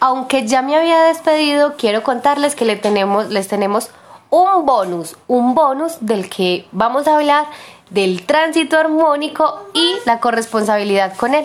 aunque ya me había despedido, quiero contarles que le tenemos, les tenemos un bonus, un bonus del que vamos a hablar del tránsito armónico y la corresponsabilidad con él.